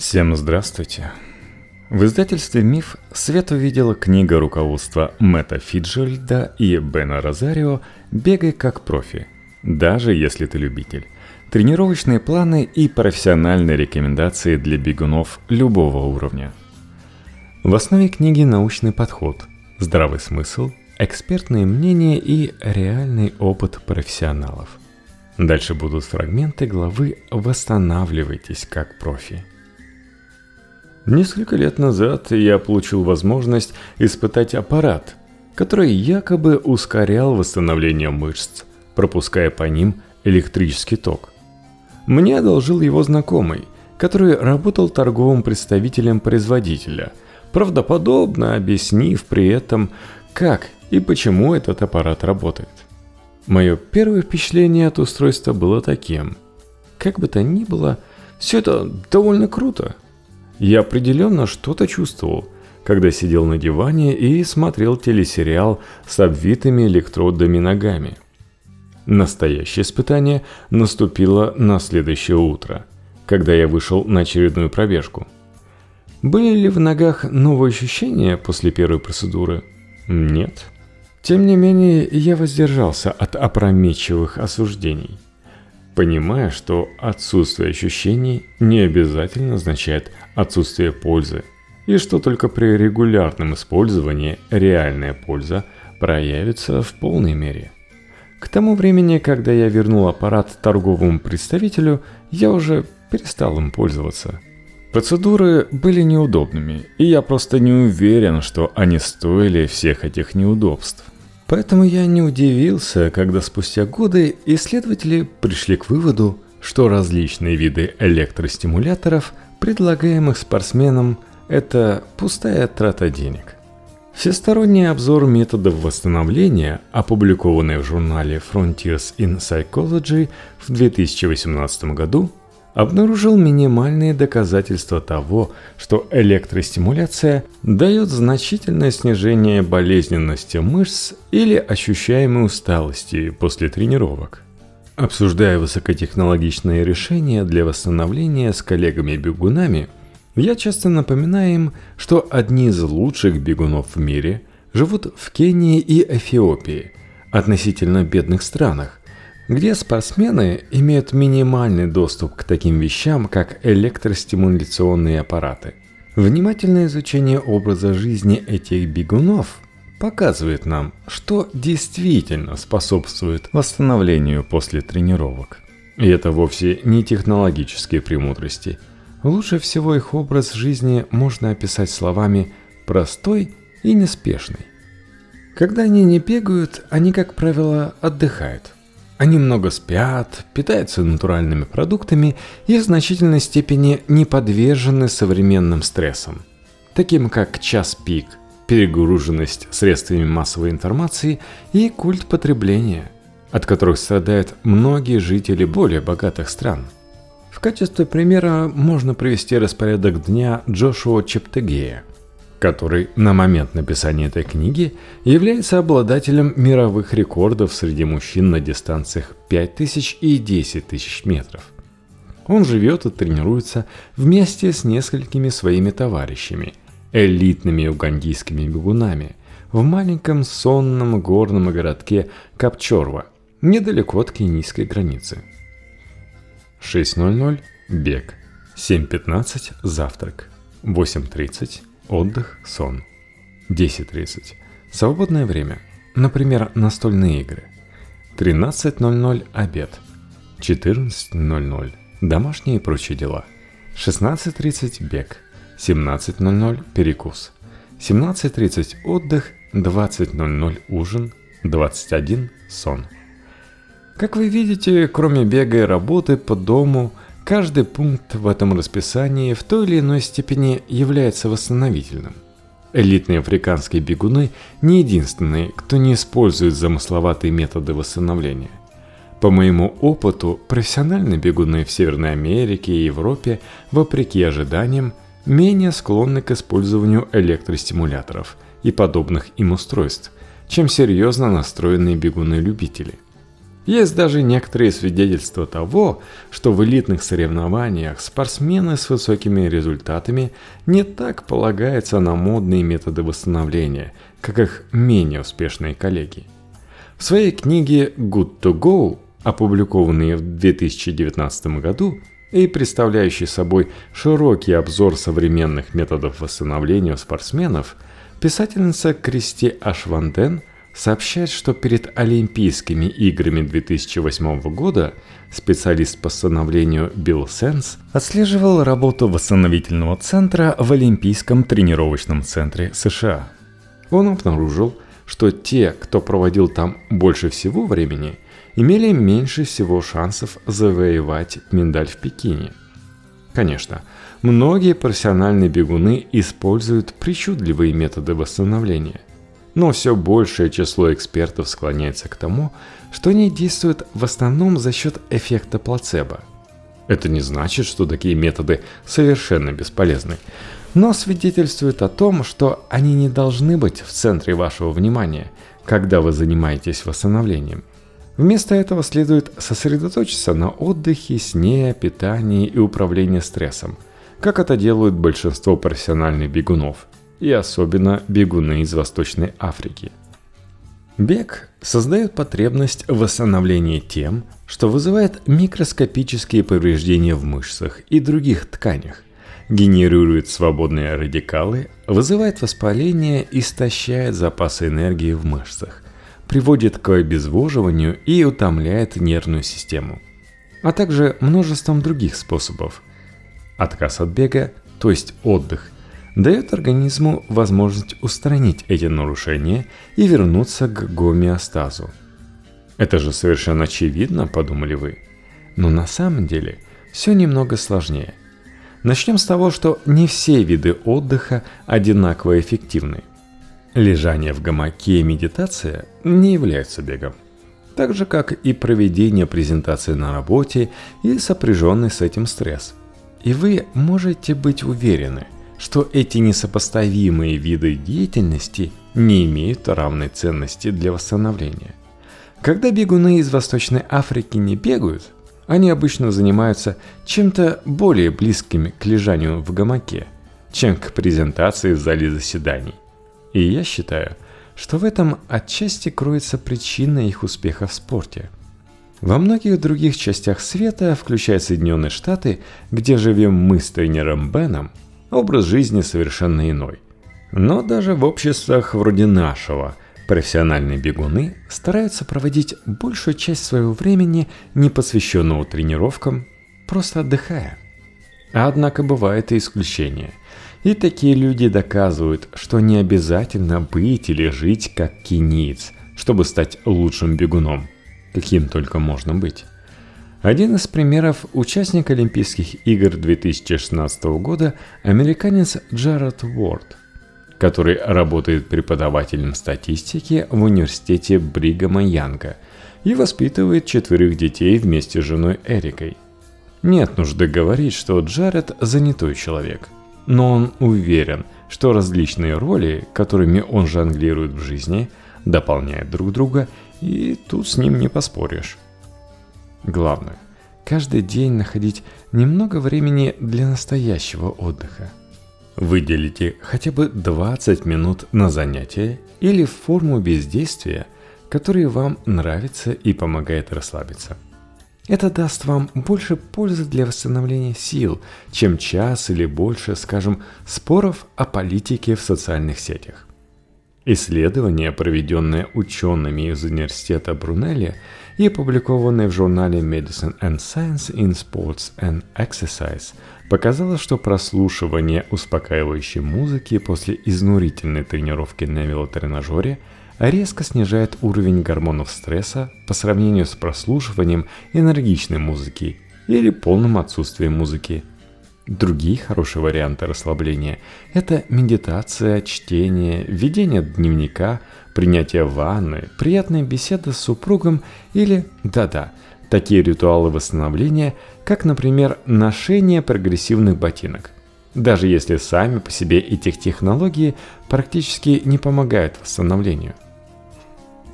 Всем здравствуйте. В издательстве «Миф» Свет увидела книга руководства Мэтта Фиджеральда и Бена Розарио «Бегай как профи», даже если ты любитель. Тренировочные планы и профессиональные рекомендации для бегунов любого уровня. В основе книги научный подход, здравый смысл, экспертные мнения и реальный опыт профессионалов. Дальше будут фрагменты главы «Восстанавливайтесь как профи». Несколько лет назад я получил возможность испытать аппарат, который якобы ускорял восстановление мышц, пропуская по ним электрический ток. Мне одолжил его знакомый, который работал торговым представителем производителя, правдоподобно объяснив при этом, как и почему этот аппарат работает. Мое первое впечатление от устройства было таким. Как бы то ни было, все это довольно круто – я определенно что-то чувствовал, когда сидел на диване и смотрел телесериал с обвитыми электродами ногами. Настоящее испытание наступило на следующее утро, когда я вышел на очередную пробежку. Были ли в ногах новые ощущения после первой процедуры? Нет. Тем не менее, я воздержался от опрометчивых осуждений – понимая, что отсутствие ощущений не обязательно означает отсутствие пользы, и что только при регулярном использовании реальная польза проявится в полной мере. К тому времени, когда я вернул аппарат торговому представителю, я уже перестал им пользоваться. Процедуры были неудобными, и я просто не уверен, что они стоили всех этих неудобств. Поэтому я не удивился, когда спустя годы исследователи пришли к выводу, что различные виды электростимуляторов, предлагаемых спортсменам, это пустая трата денег. Всесторонний обзор методов восстановления, опубликованный в журнале Frontiers in Psychology в 2018 году, обнаружил минимальные доказательства того, что электростимуляция дает значительное снижение болезненности мышц или ощущаемой усталости после тренировок. Обсуждая высокотехнологичные решения для восстановления с коллегами-бегунами, я часто напоминаю им, что одни из лучших бегунов в мире живут в Кении и Эфиопии, относительно бедных странах, где спортсмены имеют минимальный доступ к таким вещам, как электростимуляционные аппараты. Внимательное изучение образа жизни этих бегунов показывает нам, что действительно способствует восстановлению после тренировок. И это вовсе не технологические премудрости. Лучше всего их образ жизни можно описать словами «простой» и «неспешный». Когда они не бегают, они, как правило, отдыхают – они много спят, питаются натуральными продуктами и в значительной степени не подвержены современным стрессам, таким как час пик, перегруженность средствами массовой информации и культ потребления, от которых страдают многие жители более богатых стран. В качестве примера можно привести распорядок дня Джошуа Чептегея – который на момент написания этой книги является обладателем мировых рекордов среди мужчин на дистанциях 5000 и 10 тысяч метров. Он живет и тренируется вместе с несколькими своими товарищами, элитными угандийскими бегунами, в маленьком сонном горном городке Капчорва, недалеко от кенийской границы. 6.00 – бег, 7.15 – завтрак, 8.30 Отдых, сон. 10.30. Свободное время. Например, настольные игры. 13.00 обед. 14.00 домашние и прочие дела. 16.30 бег. 17.00 перекус. 17.30 отдых. 20.00 ужин. 21 сон. Как вы видите, кроме бега и работы по дому – Каждый пункт в этом расписании в той или иной степени является восстановительным. Элитные африканские бегуны не единственные, кто не использует замысловатые методы восстановления. По моему опыту, профессиональные бегуны в Северной Америке и Европе, вопреки ожиданиям, менее склонны к использованию электростимуляторов и подобных им устройств, чем серьезно настроенные бегуны-любители – Есть даже некоторые свидетельства того, что в элитных соревнованиях спортсмены с высокими результатами не так полагаются на модные методы восстановления, как их менее успешные коллеги. В своей книге «Good to Go», опубликованной в 2019 году и представляющей собой широкий обзор современных методов восстановления у спортсменов, писательница Кристи Ашванден сообщает, что перед Олимпийскими играми 2008 года специалист по восстановлению Билл Сенс отслеживал работу восстановительного центра в Олимпийском тренировочном центре США. Он обнаружил, что те, кто проводил там больше всего времени, имели меньше всего шансов завоевать медаль в Пекине. Конечно, многие профессиональные бегуны используют причудливые методы восстановления – но все большее число экспертов склоняется к тому, что они действуют в основном за счет эффекта плацебо. Это не значит, что такие методы совершенно бесполезны, но свидетельствует о том, что они не должны быть в центре вашего внимания, когда вы занимаетесь восстановлением. Вместо этого следует сосредоточиться на отдыхе, сне, питании и управлении стрессом, как это делают большинство профессиональных бегунов – и особенно бегуны из Восточной Африки. Бег создает потребность в восстановлении тем, что вызывает микроскопические повреждения в мышцах и других тканях, генерирует свободные радикалы, вызывает воспаление, истощает запасы энергии в мышцах, приводит к обезвоживанию и утомляет нервную систему, а также множеством других способов. Отказ от бега, то есть отдых – дает организму возможность устранить эти нарушения и вернуться к гомеостазу. Это же совершенно очевидно, подумали вы. Но на самом деле все немного сложнее. Начнем с того, что не все виды отдыха одинаково эффективны. Лежание в гамаке и медитация не являются бегом. Так же, как и проведение презентации на работе и сопряженный с этим стресс. И вы можете быть уверены – что эти несопоставимые виды деятельности не имеют равной ценности для восстановления. Когда бегуны из Восточной Африки не бегают, они обычно занимаются чем-то более близким к лежанию в гамаке, чем к презентации в зале заседаний. И я считаю, что в этом отчасти кроется причина их успеха в спорте. Во многих других частях света, включая Соединенные Штаты, где живем мы с тренером Беном, образ жизни совершенно иной. Но даже в обществах вроде нашего профессиональные бегуны стараются проводить большую часть своего времени, не посвященного тренировкам, просто отдыхая. Однако бывают и исключения. И такие люди доказывают, что не обязательно быть или жить как кениец, чтобы стать лучшим бегуном, каким только можно быть. Один из примеров – участник Олимпийских игр 2016 года – американец Джаред Уорд, который работает преподавателем статистики в университете Бригама Янга и воспитывает четверых детей вместе с женой Эрикой. Нет нужды говорить, что Джаред – занятой человек, но он уверен, что различные роли, которыми он жонглирует в жизни, дополняют друг друга, и тут с ним не поспоришь. Главное – каждый день находить немного времени для настоящего отдыха. Выделите хотя бы 20 минут на занятие или форму бездействия, которая вам нравится и помогает расслабиться. Это даст вам больше пользы для восстановления сил, чем час или больше, скажем, споров о политике в социальных сетях. Исследование, проведенное учеными из университета Брунелли и опубликованное в журнале Medicine and Science in Sports and Exercise, показало, что прослушивание успокаивающей музыки после изнурительной тренировки на велотренажере резко снижает уровень гормонов стресса по сравнению с прослушиванием энергичной музыки или полным отсутствием музыки – Другие хорошие варианты расслабления – это медитация, чтение, ведение дневника, принятие ванны, приятная беседа с супругом или, да-да, такие ритуалы восстановления, как, например, ношение прогрессивных ботинок. Даже если сами по себе эти технологии практически не помогают восстановлению.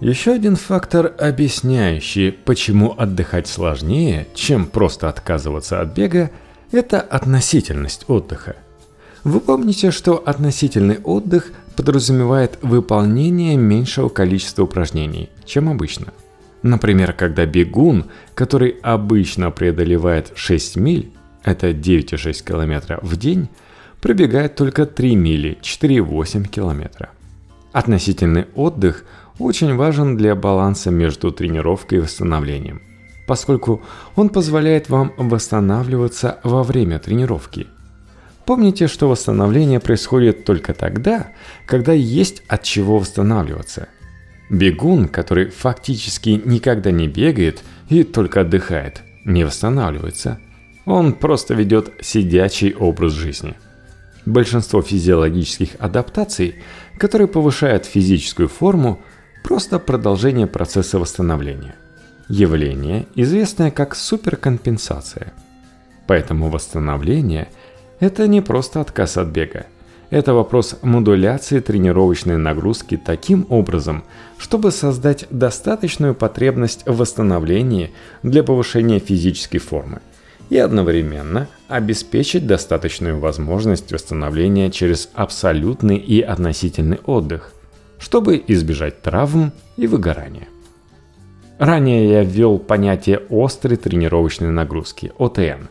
Еще один фактор, объясняющий, почему отдыхать сложнее, чем просто отказываться от бега, это относительность отдыха. Вы помните, что относительный отдых подразумевает выполнение меньшего количества упражнений, чем обычно. Например, когда бегун, который обычно преодолевает 6 миль, это 9,6 км в день, пробегает только 3 мили, 4,8 км. Относительный отдых – очень важен для баланса между тренировкой и восстановлением, поскольку он позволяет вам восстанавливаться во время тренировки. Помните, что восстановление происходит только тогда, когда есть от чего восстанавливаться. Бегун, который фактически никогда не бегает и только отдыхает, не восстанавливается. Он просто ведет сидячий образ жизни. Большинство физиологических адаптаций, которые повышают физическую форму, просто продолжение процесса восстановления. Явление, известное как суперкомпенсация. Поэтому восстановление – это не просто отказ от бега. Это вопрос модуляции тренировочной нагрузки таким образом, чтобы создать достаточную потребность в восстановлении для повышения физической формы и одновременно обеспечить достаточную возможность восстановления через абсолютный и относительный отдых, чтобы избежать травм и выгорания. Ранее я ввел понятие острой тренировочной нагрузки – ОТН,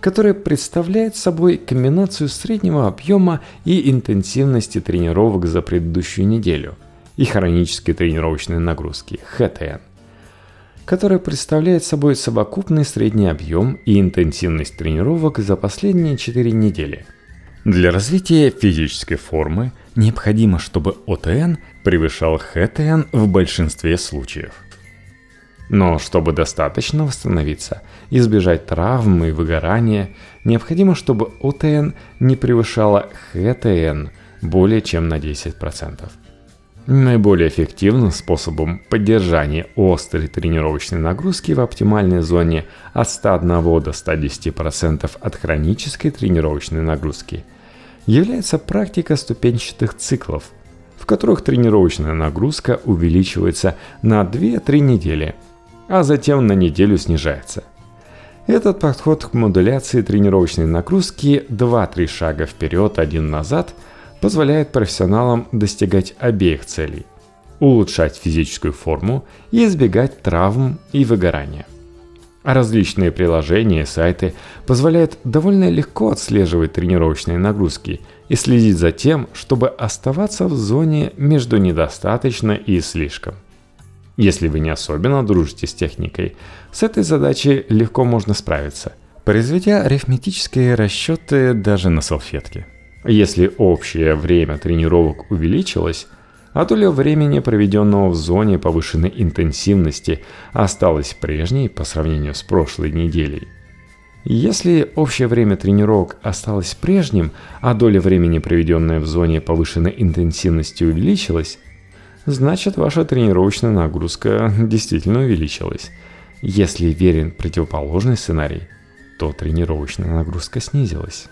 которое представляет собой комбинацию среднего объема и интенсивности тренировок за предыдущую неделю и хронической тренировочной нагрузки – ХТН, которая представляет собой совокупный средний объем и интенсивность тренировок за последние 4 недели. Для развития физической формы – Необходимо, чтобы ОТН превышал ХТН в большинстве случаев. Но чтобы достаточно восстановиться, избежать травм и выгорания, необходимо, чтобы ОТН не превышала ХТН более чем на 10%. Наиболее эффективным способом поддержания острой тренировочной нагрузки в оптимальной зоне от 101 до 110% от хронической тренировочной нагрузки – является практика ступенчатых циклов, в которых тренировочная нагрузка увеличивается на 2-3 недели, а затем на неделю снижается. Этот подход к модуляции тренировочной нагрузки 2-3 шага вперед, один назад позволяет профессионалам достигать обеих целей – улучшать физическую форму и избегать травм и выгорания. Различные приложения и сайты позволяют довольно легко отслеживать тренировочные нагрузки и следить за тем, чтобы оставаться в зоне между недостаточно и слишком. Если вы не особенно дружите с техникой, с этой задачей легко можно справиться, произведя арифметические расчеты даже на салфетке. Если общее время тренировок увеличилось, а доля времени, проведенного в зоне повышенной интенсивности, осталась прежней по сравнению с прошлой неделей. Если общее время тренировок осталось прежним, а доля времени, проведенная в зоне повышенной интенсивности, увеличилась, значит ваша тренировочная нагрузка действительно увеличилась. Если верен противоположный сценарий, то тренировочная нагрузка снизилась.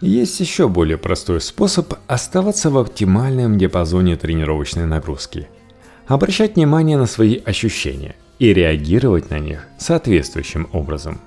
Есть еще более простой способ оставаться в оптимальном диапазоне тренировочной нагрузки. Обращать внимание на свои ощущения и реагировать на них соответствующим образом.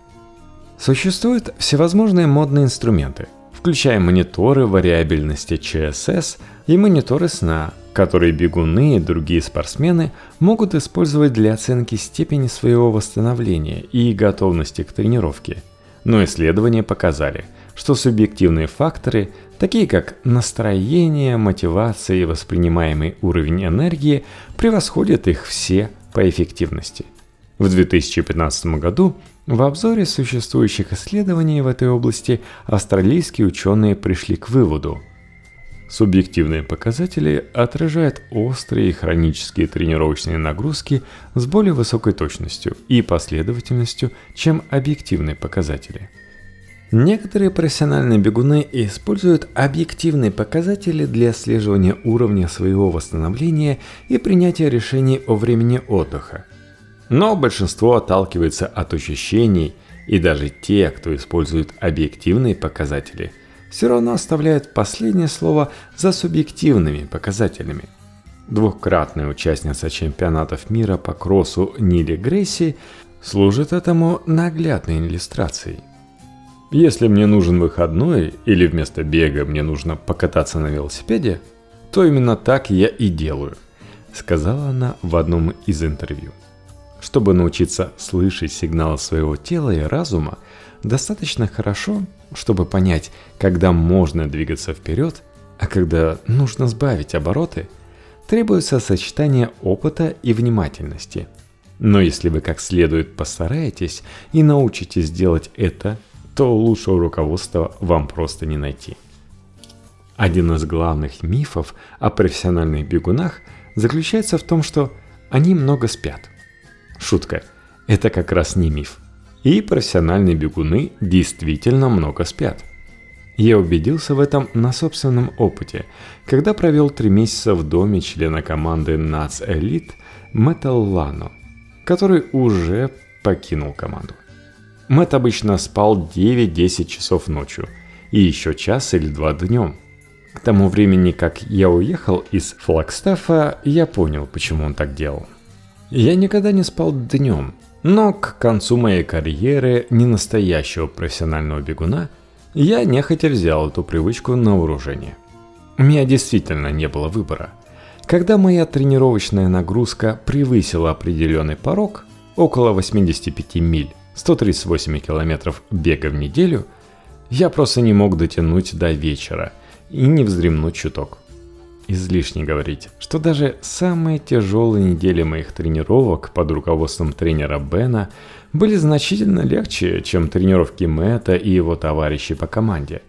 Существуют всевозможные модные инструменты, включая мониторы вариабельности ЧСС и мониторы сна, которые бегуны и другие спортсмены могут использовать для оценки степени своего восстановления и готовности к тренировке. Но исследования показали – что субъективные факторы, такие как настроение, мотивация и воспринимаемый уровень энергии, превосходят их все по эффективности. В 2015 году в обзоре существующих исследований в этой области австралийские ученые пришли к выводу. Субъективные показатели отражают острые и хронические тренировочные нагрузки с более высокой точностью и последовательностью, чем объективные показатели – Некоторые профессиональные бегуны используют объективные показатели для отслеживания уровня своего восстановления и принятия решений о времени отдыха. Но большинство отталкивается от ощущений, и даже те, кто использует объективные показатели, все равно оставляют последнее слово за субъективными показателями. двухкратная участница чемпионатов мира по кроссу Нили Грейси, служит этому наглядной иллюстрацией. Если мне нужен выходной или вместо бега мне нужно покататься на велосипеде, то именно так я и делаю, сказала она в одном из интервью. Чтобы научиться слышать сигналы своего тела и разума, достаточно хорошо, чтобы понять, когда можно двигаться вперед, а когда нужно сбавить обороты, требуется сочетание опыта и внимательности. Но если вы как следует постараетесь и научитесь делать это, то лучшего руководства вам просто не найти. Один из главных мифов о профессиональных бегунах заключается в том, что они много спят. Шутка. Это как раз не миф. И профессиональные бегуны действительно много спят. Я убедился в этом на собственном опыте, когда провел три месяца в доме члена команды Nats Elite Metal Lano, который уже покинул команду. Мэтт обычно спал 9-10 часов ночью и еще час или два днем. К тому времени, как я уехал из Флагстафа, я понял, почему он так делал. Я никогда не спал днем, но к концу моей карьеры ненастоящего профессионального бегуна я нехотя взял эту привычку на вооружение. У меня действительно не было выбора. Когда моя тренировочная нагрузка превысила определенный порог, около 85 миль, 138 километров бега в неделю, я просто не мог дотянуть до вечера и не вздремнуть чуток излишне говорить, что даже самые тяжелые недели моих тренировок под руководством тренера Бена были значительно легче, чем тренировки Мэтта и его товарищей по команде.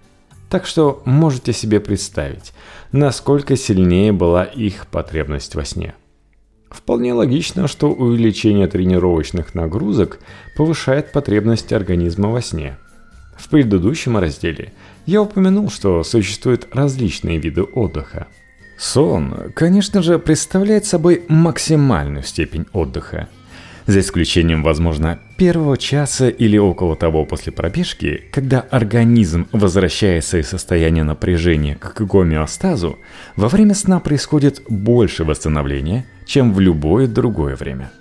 Так что можете себе представить, насколько сильнее была их потребность во сне. Вполне логично, что увеличение тренировочных нагрузок повышает потребность организма во сне. В предыдущем разделе я упомянул, что существуют различные виды отдыха – Сон, конечно же, представляет собой максимальную степень отдыха. За исключением, возможно, первого часа или около того после пробежки, когда организм возвращается из состояния напряжения к гомеостазу, во время сна происходит больше восстановления, чем в любое другое время.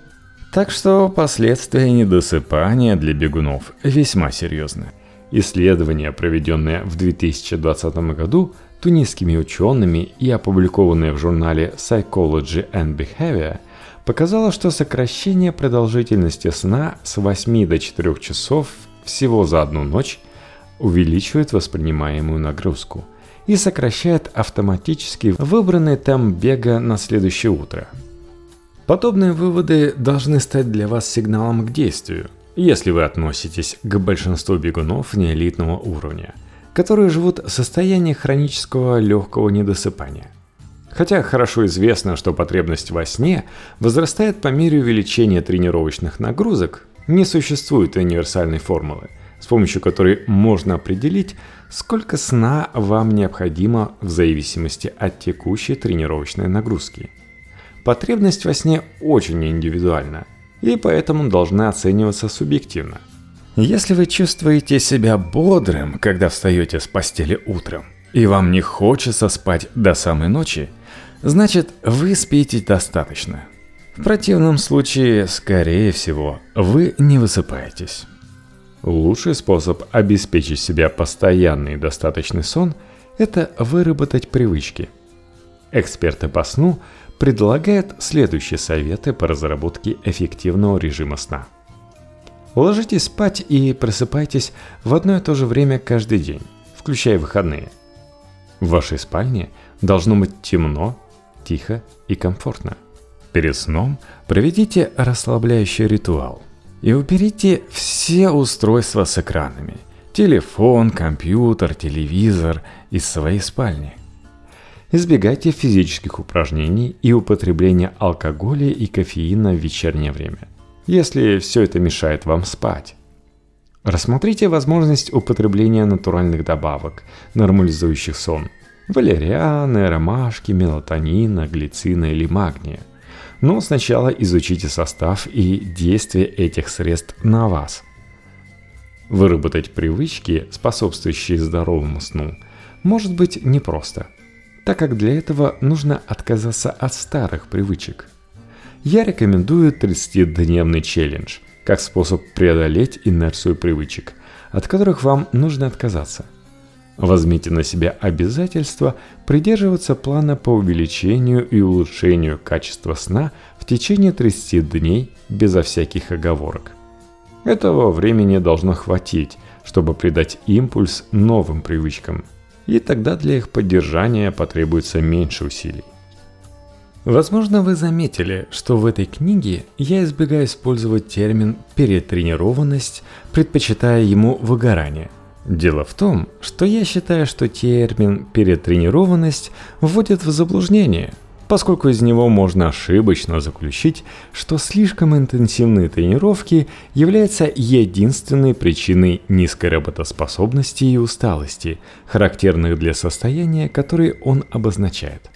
Так что последствия недосыпания для бегунов весьма серьезны. Исследование, проведенное в 2020 году, тунисскими учеными и опубликованное в журнале Psychology and Behavior, показало, что сокращение продолжительности сна с 8 до 4 часов всего за одну ночь увеличивает воспринимаемую нагрузку и сокращает автоматически выбранный темп бега на следующее утро. Подобные выводы должны стать для вас сигналом к действию, если вы относитесь к большинству бегунов неэлитного уровня – которые живут в состоянии хронического легкого недосыпания. Хотя хорошо известно, что потребность во сне возрастает по мере увеличения тренировочных нагрузок, не существует универсальной формулы, с помощью которой можно определить, сколько сна вам необходимо в зависимости от текущей тренировочной нагрузки. Потребность во сне очень индивидуальна и поэтому должна оцениваться субъективно – если вы чувствуете себя бодрым, когда встаете с постели утром, и вам не хочется спать до самой ночи, значит вы спите достаточно. В противном случае, скорее всего, вы не высыпаетесь. Лучший способ обеспечить себе постоянный достаточный сон – это выработать привычки. Эксперты по сну предлагают следующие советы по разработке эффективного режима сна – Ложитесь спать и просыпайтесь в одно и то же время каждый день, включая выходные. В вашей спальне должно быть темно, тихо и комфортно. Перед сном проведите расслабляющий ритуал и уберите все устройства с экранами – телефон, компьютер, телевизор из своей спальни. Избегайте физических упражнений и употребления алкоголя и кофеина в вечернее время если все это мешает вам спать. Рассмотрите возможность употребления натуральных добавок, нормализующих сон. Валерианы, ромашки, мелатонина, глицина или магния. Но сначала изучите состав и действие этих средств на вас. Выработать привычки, способствующие здоровому сну, может быть непросто. так как для этого нужно отказаться от старых привычек. Я рекомендую 30-дневный челлендж как способ преодолеть инерцию привычек, от которых вам нужно отказаться. Возьмите на себя обязательство придерживаться плана по увеличению и улучшению качества сна в течение 30 дней безо всяких оговорок. Этого времени должно хватить, чтобы придать импульс новым привычкам, и тогда для их поддержания потребуется меньше усилий. Возможно, вы заметили, что в этой книге я избегаю использовать термин «перетренированность», предпочитая ему «выгорание», Дело в том, что я считаю, что термин «перетренированность» вводит в заблуждение, поскольку из него можно ошибочно заключить, что слишком интенсивные тренировки являются единственной причиной низкой работоспособности и усталости, характерных для состояния, которое он обозначает.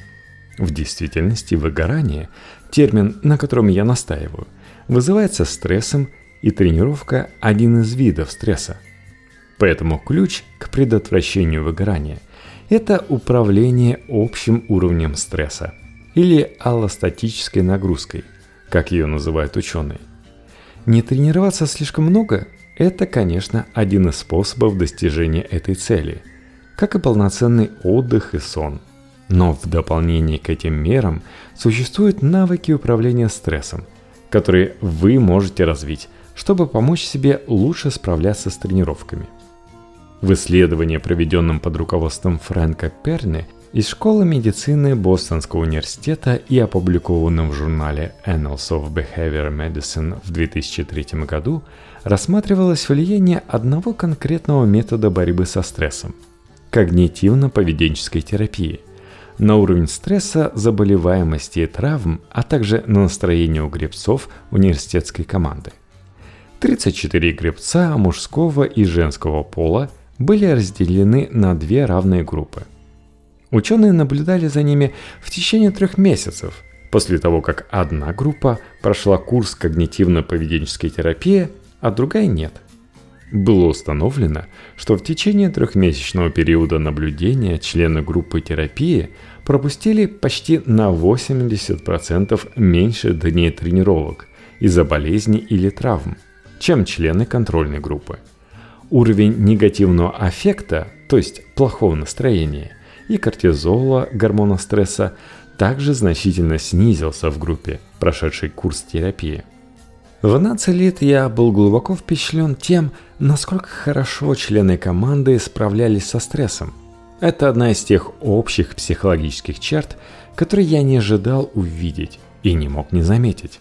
В действительности выгорание, термин, на котором я настаиваю, вызывается стрессом, и тренировка – один из видов стресса – Поэтому ключ к предотвращению выгорания – это управление общим уровнем стресса или аллостатической нагрузкой, как ее называют ученые. Не тренироваться слишком много – это, конечно, один из способов достижения этой цели, как и полноценный отдых и сон. Но в дополнение к этим мерам существуют навыки управления стрессом, которые вы можете развить, чтобы помочь себе лучше справляться с тренировками. В исследовании, проведенном под руководством Фрэнка Перни из школы медицины Бостонского университета и опубликованном в журнале Annals of Behavior Medicine в 2003 году, рассматривалось влияние одного конкретного метода борьбы со стрессом – когнитивно-поведенческой терапии – на уровень стресса, заболеваемости и травм, а также на настроение у гребцов университетской команды. 34 гребца мужского и женского пола – были разделены на две равные группы. Ученые наблюдали за ними в течение трех месяцев, после того, как одна группа прошла курс когнитивно-поведенческой терапии, а другая нет. Было установлено, что в течение трехмесячного периода наблюдения члены группы терапии пропустили почти на 80% меньше дней тренировок из-за болезней или травм, чем члены контрольной группы – Уровень негативного аффекта, то есть плохого настроения, и кортизола, гормона стресса, также значительно снизился в группе, прошедшей курс терапии. В 12 лет я был глубоко впечатлен тем, насколько хорошо члены команды справлялись со стрессом. Это одна из тех общих психологических черт, которые я не ожидал увидеть и не мог не заметить.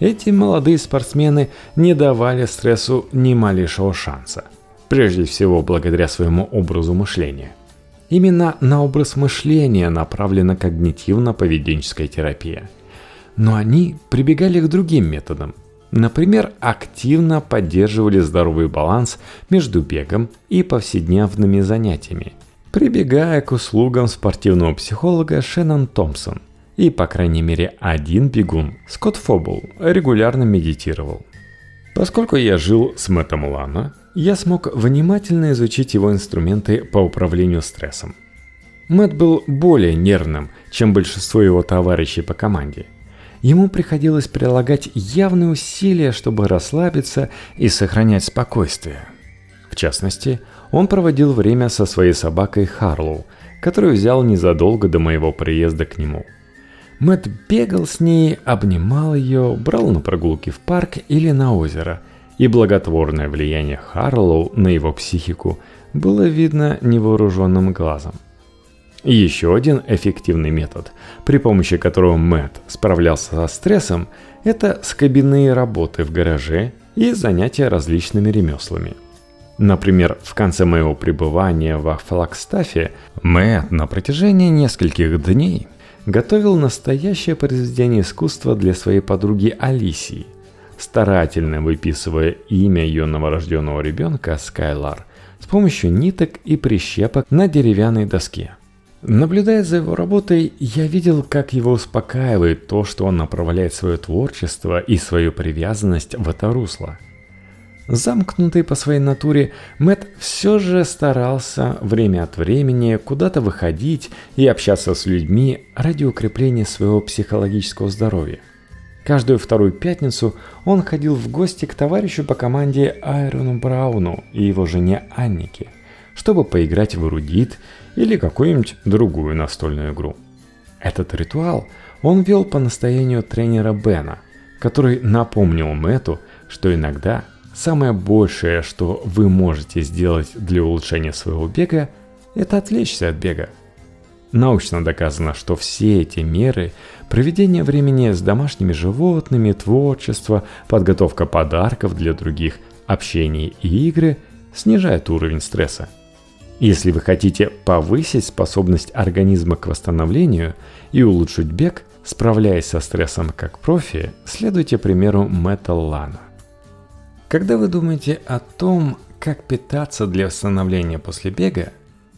Эти молодые спортсмены не давали стрессу ни малейшего шанса – прежде всего благодаря своему образу мышления. Именно на образ мышления направлена когнитивно-поведенческая терапия. Но они прибегали к другим методам. Например, активно поддерживали здоровый баланс между бегом и повседневными занятиями, прибегая к услугам спортивного психолога Шеннон Томпсон. И, по крайней мере, один бегун, Скотт Фобл, регулярно медитировал. Поскольку я жил с Мэттом Лана, я смог внимательно изучить его инструменты по управлению стрессом. Мэтт был более нервным, чем большинство его товарищей по команде. Ему приходилось прилагать явные усилия, чтобы расслабиться и сохранять спокойствие. В частности, он проводил время со своей собакой Харлоу, которую взял незадолго до моего приезда к нему. Мэтт бегал с ней, обнимал ее, брал на прогулки в парк или на озеро – и благотворное влияние Харлоу на его психику было видно невооруженным глазом. Еще один эффективный метод, при помощи которого Мэтт справлялся со стрессом, это скобяные работы в гараже и занятия различными ремеслами. Например, в конце моего пребывания во Флагстафе Мэтт на протяжении нескольких дней готовил настоящее произведение искусства для своей подруги Алисии, старательно выписывая имя ее новорожденного ребенка Скайлар с помощью ниток и прищепок на деревянной доске. Наблюдая за его работой, я видел, как его успокаивает то, что он направляет свое творчество и свою привязанность в это русло. Замкнутый по своей натуре, Мэт все же старался время от времени куда-то выходить и общаться с людьми ради укрепления своего психологического здоровья. Каждую вторую пятницу он ходил в гости к товарищу по команде Айрону Брауну и его жене Аннике, чтобы поиграть в эрудит или какую-нибудь другую настольную игру. Этот ритуал он вел по настоянию тренера Бена, который напомнил Мэту, что иногда – Самое большее, что вы можете сделать для улучшения своего бега, это отвлечься от бега. Научно доказано, что все эти меры – проведение времени с домашними животными, творчество, подготовка подарков для других, общение и игры – снижают уровень стресса. Если вы хотите повысить способность организма к восстановлению и улучшить бег, справляясь со стрессом как профи, следуйте примеру Мэтта Лана. Когда вы думаете о том, как питаться для восстановления после бега,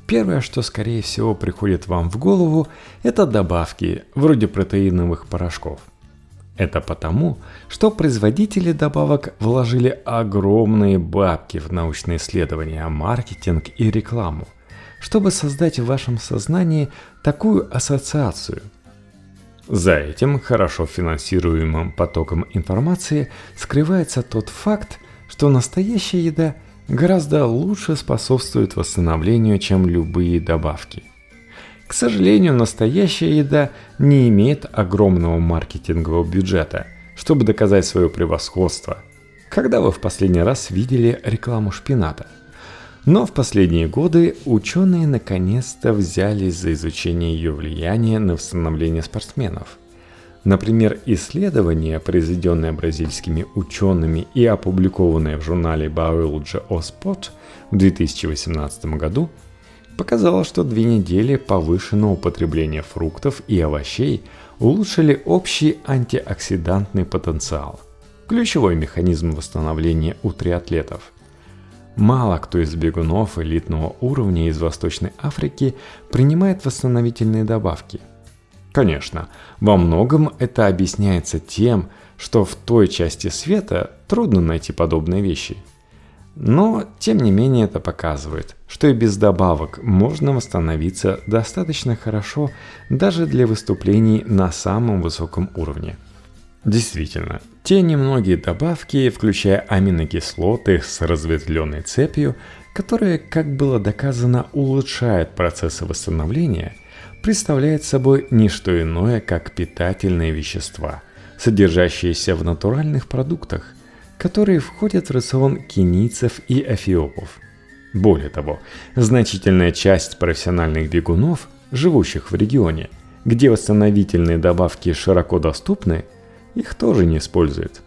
первое, что скорее всего приходит вам в голову, это добавки, вроде протеиновых порошков. Это потому, что производители добавок вложили огромные бабки в научные исследования, маркетинг и рекламу, чтобы создать в вашем сознании такую ассоциацию – за этим хорошо финансируемым потоком информации скрывается тот факт, что настоящая еда гораздо лучше способствует восстановлению, чем любые добавки. К сожалению, настоящая еда не имеет огромного маркетингового бюджета, чтобы доказать свое превосходство. Когда вы в последний раз видели рекламу шпината – но в последние годы ученые наконец-то взялись за изучение ее влияния на восстановление спортсменов. Например, исследование, произведенное бразильскими учеными и опубликованное в журнале Biology of Sport в 2018 году, показало, что две недели повышенного употребления фруктов и овощей улучшили общий антиоксидантный потенциал – ключевой механизм восстановления у триатлетов – Мало кто из бегунов элитного уровня из Восточной Африки принимает восстановительные добавки. Конечно, во многом это объясняется тем, что в той части света трудно найти подобные вещи. Но, тем не менее, это показывает, что и без добавок можно восстановиться достаточно хорошо даже для выступлений на самом высоком уровне – Действительно, те немногие добавки, включая аминокислоты с разветвленной цепью, которые, как было доказано, улучшают процессы восстановления, представляют собой не что иное, как питательные вещества, содержащиеся в натуральных продуктах, которые входят в рацион кенийцев и эфиопов. Более того, значительная часть профессиональных бегунов, живущих в регионе, где восстановительные добавки широко доступны – их тоже не используют.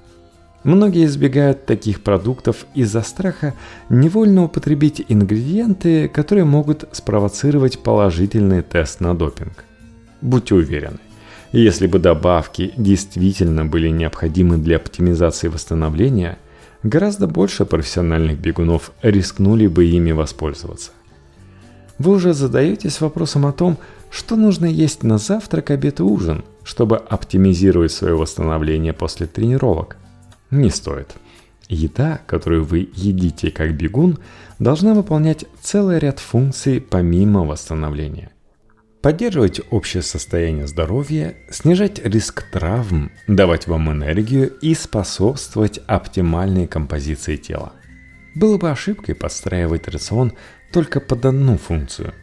Многие избегают таких продуктов из-за страха невольно употребить ингредиенты, которые могут спровоцировать положительный тест на допинг. Будьте уверены, если бы добавки действительно были необходимы для оптимизации восстановления, гораздо больше профессиональных бегунов рискнули бы ими воспользоваться. Вы уже задаетесь вопросом о том, что нужно есть на завтрак, обед и ужин, чтобы оптимизировать свое восстановление после тренировок? Не стоит. Еда, которую вы едите как бегун, должна выполнять целый ряд функций помимо восстановления. Поддерживать общее состояние здоровья, снижать риск травм, давать вам энергию и способствовать оптимальной композиции тела. Было бы ошибкой подстраивать рацион только под одну функцию.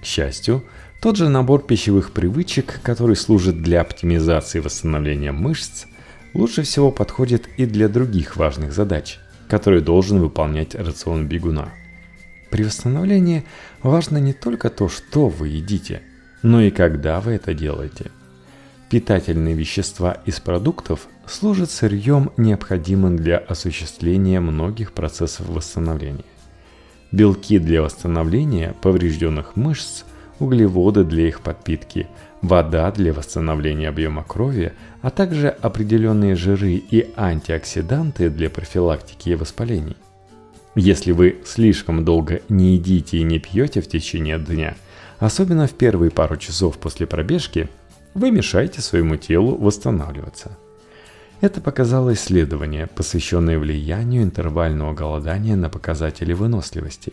К счастью, тот же набор пищевых привычек, который служит для оптимизации восстановления мышц, лучше всего подходит и для других важных задач, которые должен выполнять рацион бегуна. При восстановлении важно не только то, что вы едите, но и когда вы это делаете. Питательные вещества из продуктов служат сырьем, необходимым для осуществления многих процессов восстановления. Белки для восстановления поврежденных мышц – углеводы для их подпитки, вода для восстановления объема крови, а также определенные жиры и антиоксиданты для профилактики воспалений. Если вы слишком долго не едите и не пьете в течение дня, особенно в первые пару часов после пробежки, вы мешаете своему телу восстанавливаться. Это показало исследование, посвященное влиянию интервального голодания на показатели выносливости.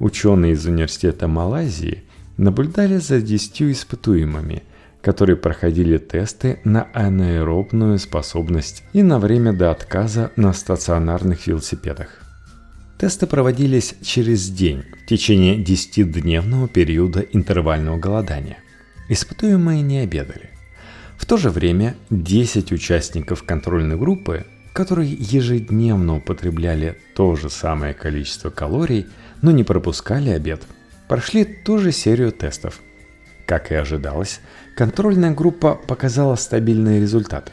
Ученые из Университета Малайзии наблюдали за 10 испытуемыми, которые проходили тесты на анаэробную способность и на время до отказа на стационарных велосипедах. Тесты проводились через день в течение 10-дневного периода интервального голодания. Испытуемые не обедали. В то же время 10 участников контрольной группы, которые ежедневно употребляли то же самое количество калорий, но не пропускали обед, прошли ту же серию тестов. Как и ожидалось, контрольная группа показала стабильные результаты.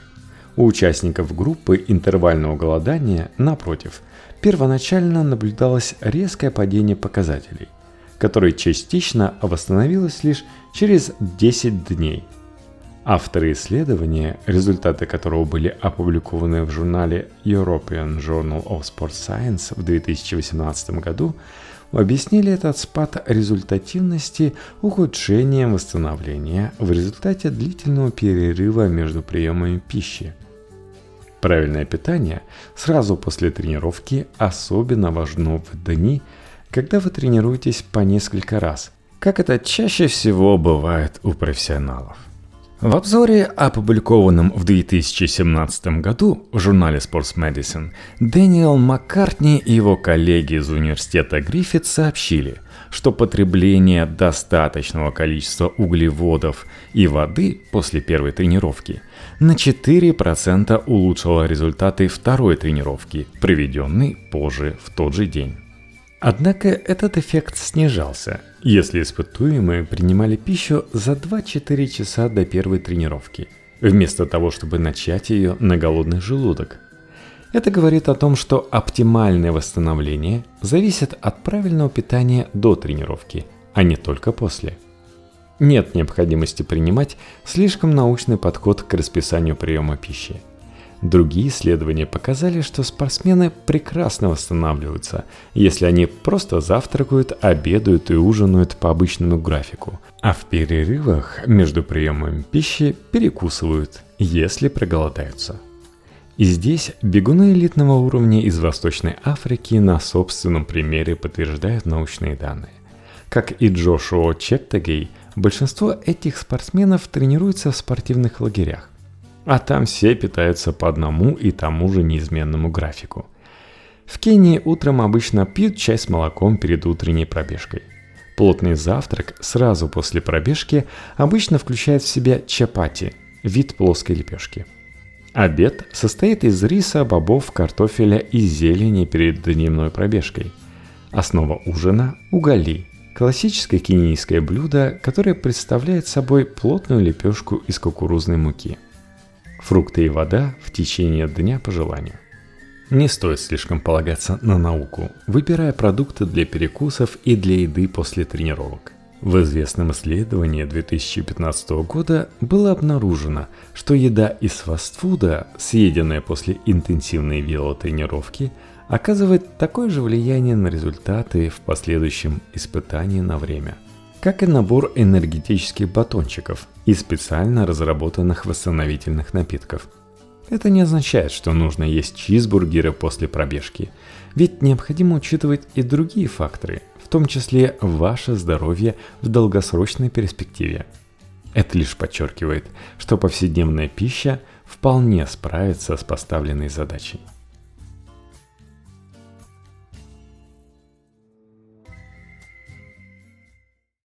У участников группы интервального голодания, напротив, первоначально наблюдалось резкое падение показателей, которое частично восстановилось лишь через 10 дней – Авторы исследования, результаты которого были опубликованы в журнале European Journal of Sports Science в 2018 году, объяснили этот спад результативности ухудшением восстановления в результате длительного перерыва между приемами пищи. Правильное питание сразу после тренировки особенно важно в дни, когда вы тренируетесь по несколько раз, как это чаще всего бывает у профессионалов. В обзоре, опубликованном в 2017 году в журнале Sports Medicine, Дэниел Маккартни и его коллеги из университета Гриффит сообщили, что потребление достаточного количества углеводов и воды после первой тренировки на 4% улучшило результаты второй тренировки, проведенной позже в тот же день. Однако этот эффект снижался, если испытуемые принимали пищу за 2-4 часа до первой тренировки, вместо того, чтобы начать ее на голодный желудок. Это говорит о том, что оптимальное восстановление зависит от правильного питания до тренировки, а не только после. Нет необходимости принимать слишком научный подход к расписанию приема пищи – Другие исследования показали, что спортсмены прекрасно восстанавливаются, если они просто завтракают, обедают и ужинают по обычному графику, а в перерывах между приемами пищи перекусывают, если проголодаются. И здесь бегуны элитного уровня из Восточной Африки на собственном примере подтверждают научные данные. Как и Джошуа Чептагей, большинство этих спортсменов тренируются в спортивных лагерях а там все питаются по одному и тому же неизменному графику. В Кении утром обычно пьют чай с молоком перед утренней пробежкой. Плотный завтрак сразу после пробежки обычно включает в себя чапати – вид плоской лепешки. Обед состоит из риса, бобов, картофеля и зелени перед дневной пробежкой. Основа ужина – угали – классическое кенийское блюдо, которое представляет собой плотную лепешку из кукурузной муки – фрукты и вода в течение дня по желанию. Не стоит слишком полагаться на науку, выбирая продукты для перекусов и для еды после тренировок. В известном исследовании 2015 года было обнаружено, что еда из фастфуда, съеденная после интенсивной велотренировки, оказывает такое же влияние на результаты в последующем испытании на время – как и набор энергетических батончиков и специально разработанных восстановительных напитков. Это не означает, что нужно есть чизбургеры после пробежки, ведь необходимо учитывать и другие факторы, в том числе ваше здоровье в долгосрочной перспективе. Это лишь подчеркивает, что повседневная пища вполне справится с поставленной задачей.